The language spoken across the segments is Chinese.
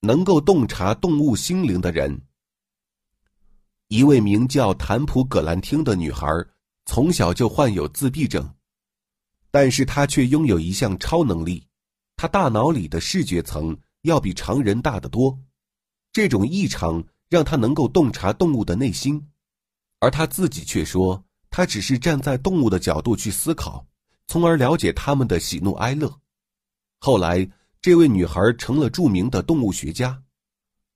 能够洞察动物心灵的人。一位名叫坦普·葛兰汀的女孩，从小就患有自闭症，但是她却拥有一项超能力，她大脑里的视觉层要比常人大得多。这种异常让她能够洞察动物的内心，而她自己却说，她只是站在动物的角度去思考，从而了解他们的喜怒哀乐。后来，这位女孩成了著名的动物学家，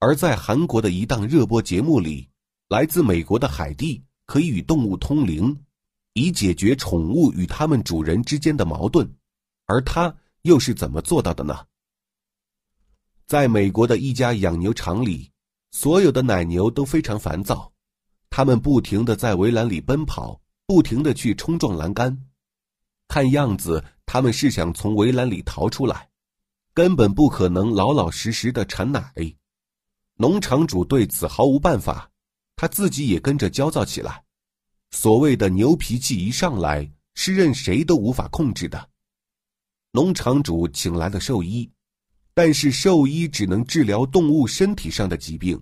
而在韩国的一档热播节目里。来自美国的海蒂可以与动物通灵，以解决宠物与它们主人之间的矛盾，而她又是怎么做到的呢？在美国的一家养牛场里，所有的奶牛都非常烦躁，它们不停的在围栏里奔跑，不停的去冲撞栏杆，看样子它们是想从围栏里逃出来，根本不可能老老实实的产奶。农场主对此毫无办法。他自己也跟着焦躁起来。所谓的牛脾气一上来，是任谁都无法控制的。农场主请来了兽医，但是兽医只能治疗动物身体上的疾病，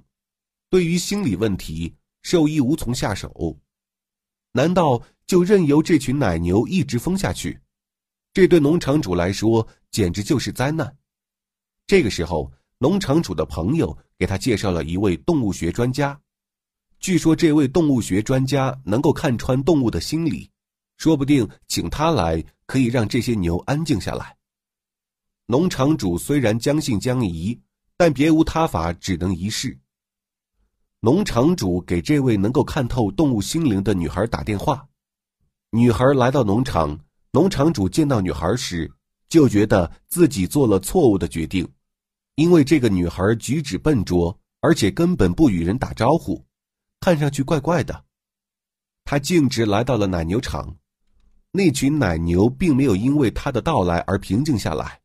对于心理问题，兽医无从下手。难道就任由这群奶牛一直疯下去？这对农场主来说简直就是灾难。这个时候，农场主的朋友给他介绍了一位动物学专家。据说这位动物学专家能够看穿动物的心理，说不定请他来可以让这些牛安静下来。农场主虽然将信将疑，但别无他法，只能一试。农场主给这位能够看透动物心灵的女孩打电话，女孩来到农场，农场主见到女孩时就觉得自己做了错误的决定，因为这个女孩举止笨拙，而且根本不与人打招呼。看上去怪怪的，他径直来到了奶牛场，那群奶牛并没有因为他的到来而平静下来。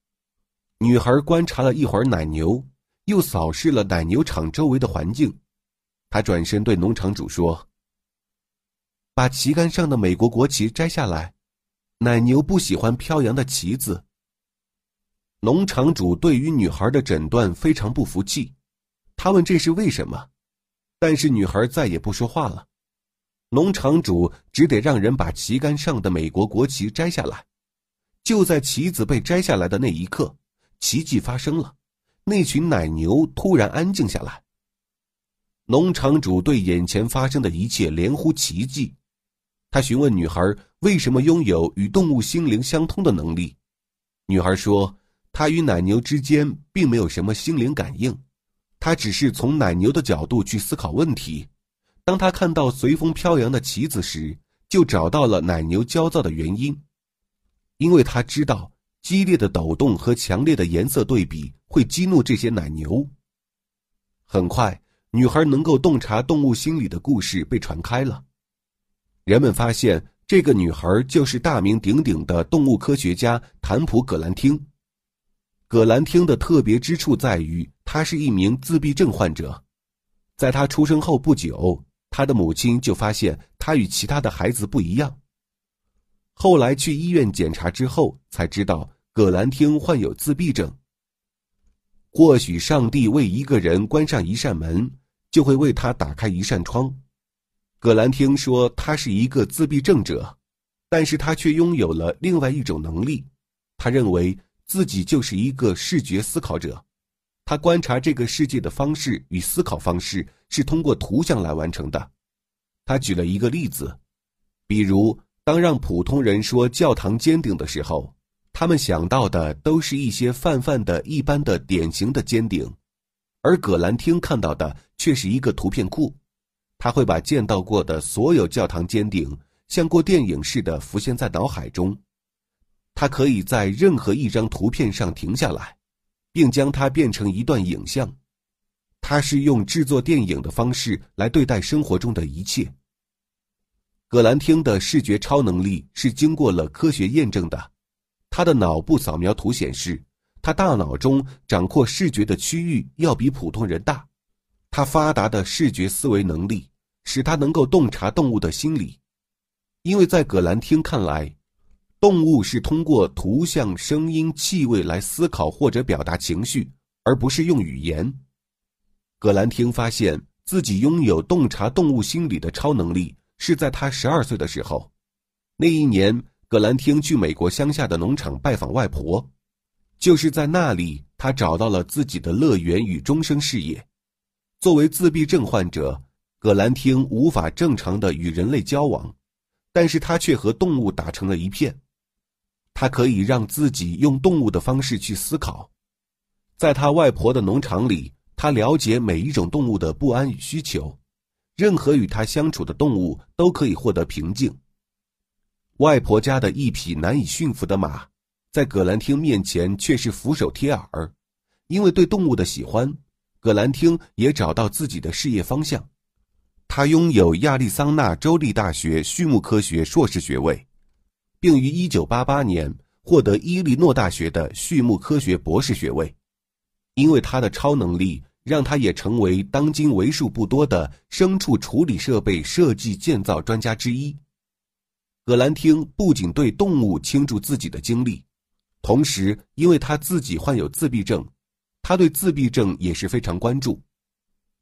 女孩观察了一会儿奶牛，又扫视了奶牛场周围的环境，她转身对农场主说：“把旗杆上的美国国旗摘下来，奶牛不喜欢飘扬的旗子。”农场主对于女孩的诊断非常不服气，他问：“这是为什么？”但是女孩再也不说话了，农场主只得让人把旗杆上的美国国旗摘下来。就在旗子被摘下来的那一刻，奇迹发生了，那群奶牛突然安静下来。农场主对眼前发生的一切连呼奇迹，他询问女孩为什么拥有与动物心灵相通的能力。女孩说，他与奶牛之间并没有什么心灵感应。他只是从奶牛的角度去思考问题，当他看到随风飘扬的旗子时，就找到了奶牛焦躁的原因，因为他知道激烈的抖动和强烈的颜色对比会激怒这些奶牛。很快，女孩能够洞察动物心理的故事被传开了，人们发现这个女孩就是大名鼎鼎的动物科学家坦普·葛兰汀。葛兰汀的特别之处在于。他是一名自闭症患者，在他出生后不久，他的母亲就发现他与其他的孩子不一样。后来去医院检查之后，才知道葛兰汀患有自闭症。或许上帝为一个人关上一扇门，就会为他打开一扇窗。葛兰汀说他是一个自闭症者，但是他却拥有了另外一种能力，他认为自己就是一个视觉思考者。他观察这个世界的方式与思考方式是通过图像来完成的。他举了一个例子，比如当让普通人说教堂尖顶的时候，他们想到的都是一些泛泛的一般的典型的尖顶，而葛兰汀看到的却是一个图片库。他会把见到过的所有教堂尖顶像过电影似的浮现在脑海中，他可以在任何一张图片上停下来。并将它变成一段影像，他是用制作电影的方式来对待生活中的一切。葛兰汀的视觉超能力是经过了科学验证的，他的脑部扫描图显示，他大脑中掌控视觉的区域要比普通人大。他发达的视觉思维能力使他能够洞察动物的心理，因为在葛兰汀看来。动物是通过图像、声音、气味来思考或者表达情绪，而不是用语言。葛兰汀发现自己拥有洞察动物心理的超能力，是在他十二岁的时候。那一年，葛兰汀去美国乡下的农场拜访外婆，就是在那里，他找到了自己的乐园与终生事业。作为自闭症患者，葛兰汀无法正常的与人类交往，但是他却和动物打成了一片。他可以让自己用动物的方式去思考，在他外婆的农场里，他了解每一种动物的不安与需求，任何与他相处的动物都可以获得平静。外婆家的一匹难以驯服的马，在葛兰汀面前却是俯首帖耳，因为对动物的喜欢，葛兰汀也找到自己的事业方向。他拥有亚利桑那州立大学畜牧科学硕士学位。并于1988年获得伊利诺大学的畜牧科学博士学位，因为他的超能力，让他也成为当今为数不多的牲畜处理设备设计建造专家之一。葛兰汀不仅对动物倾注自己的精力，同时因为他自己患有自闭症，他对自闭症也是非常关注。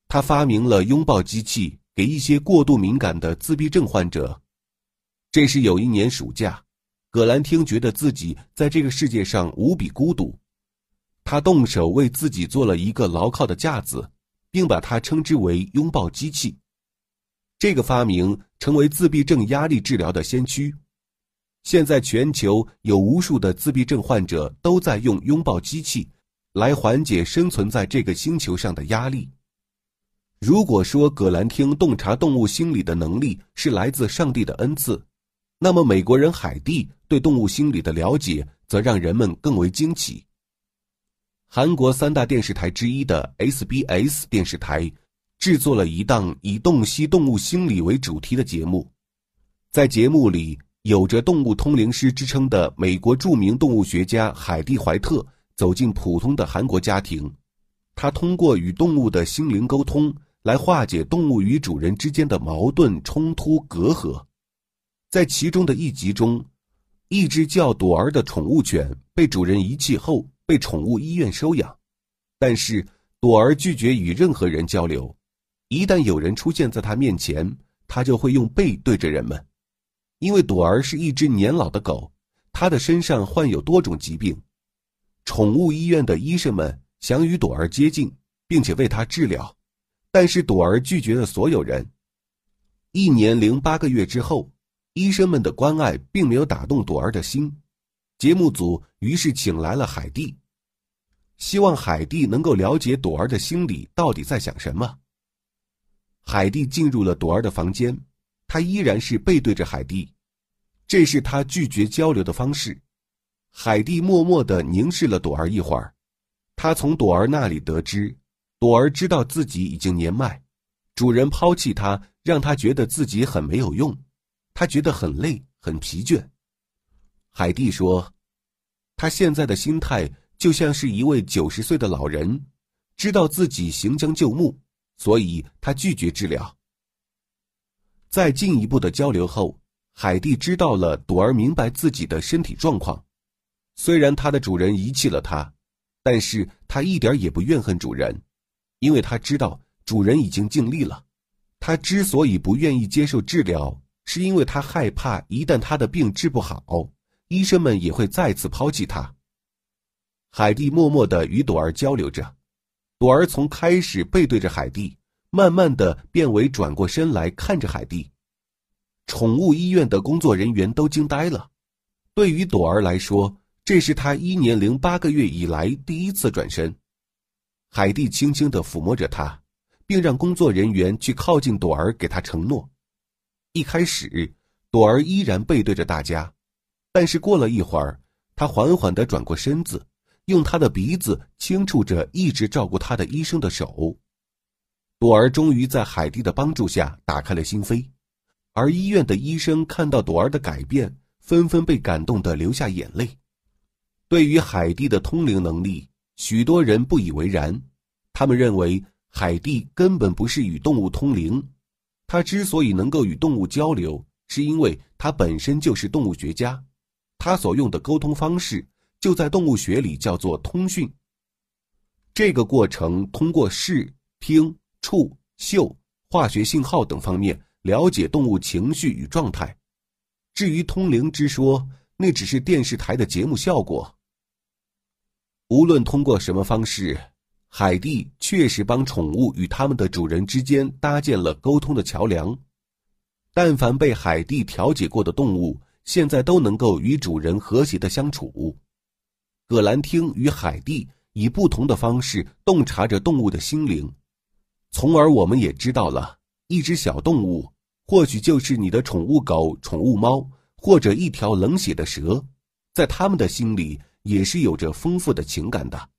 他发明了拥抱机器，给一些过度敏感的自闭症患者。这是有一年暑假，葛兰汀觉得自己在这个世界上无比孤独，他动手为自己做了一个牢靠的架子，并把它称之为“拥抱机器”。这个发明成为自闭症压力治疗的先驱。现在全球有无数的自闭症患者都在用拥抱机器来缓解生存在这个星球上的压力。如果说葛兰汀洞察动物心理的能力是来自上帝的恩赐，那么，美国人海蒂对动物心理的了解则让人们更为惊奇。韩国三大电视台之一的 SBS 电视台制作了一档以洞悉动物心理为主题的节目，在节目里，有着“动物通灵师”之称的美国著名动物学家海蒂·怀特走进普通的韩国家庭，他通过与动物的心灵沟通来化解动物与主人之间的矛盾冲突隔阂。在其中的一集中，一只叫朵儿的宠物犬被主人遗弃后被宠物医院收养，但是朵儿拒绝与任何人交流，一旦有人出现在他面前，他就会用背对着人们。因为朵儿是一只年老的狗，它的身上患有多种疾病，宠物医院的医生们想与朵儿接近，并且为它治疗，但是朵儿拒绝了所有人。一年零八个月之后。医生们的关爱并没有打动朵儿的心，节目组于是请来了海蒂，希望海蒂能够了解朵儿的心里到底在想什么。海蒂进入了朵儿的房间，他依然是背对着海蒂，这是他拒绝交流的方式。海蒂默默的凝视了朵儿一会儿，他从朵儿那里得知，朵儿知道自己已经年迈，主人抛弃他，让他觉得自己很没有用。他觉得很累，很疲倦。海蒂说：“他现在的心态就像是一位九十岁的老人，知道自己行将就木，所以他拒绝治疗。”在进一步的交流后，海蒂知道了朵儿明白自己的身体状况。虽然他的主人遗弃了他，但是他一点也不怨恨主人，因为他知道主人已经尽力了。他之所以不愿意接受治疗。是因为他害怕，一旦他的病治不好，医生们也会再次抛弃他。海蒂默默的与朵儿交流着，朵儿从开始背对着海蒂，慢慢的变为转过身来看着海蒂。宠物医院的工作人员都惊呆了。对于朵儿来说，这是他一年零八个月以来第一次转身。海蒂轻轻的抚摸着他，并让工作人员去靠近朵儿，给他承诺。一开始，朵儿依然背对着大家，但是过了一会儿，他缓缓地转过身子，用他的鼻子轻触着一直照顾他的医生的手。朵儿终于在海蒂的帮助下打开了心扉，而医院的医生看到朵儿的改变，纷纷被感动得流下眼泪。对于海蒂的通灵能力，许多人不以为然，他们认为海蒂根本不是与动物通灵。他之所以能够与动物交流，是因为他本身就是动物学家，他所用的沟通方式就在动物学里叫做通讯。这个过程通过视、听、触、嗅、化学信号等方面了解动物情绪与状态。至于通灵之说，那只是电视台的节目效果。无论通过什么方式，海蒂确实帮宠物与它们的主人之间搭建了沟通的桥梁。但凡被海蒂调解过的动物，现在都能够与主人和谐的相处。葛兰汀与海蒂以不同的方式洞察着动物的心灵，从而我们也知道了，一只小动物，或许就是你的宠物狗、宠物猫，或者一条冷血的蛇，在他们的心里也是有着丰富的情感的。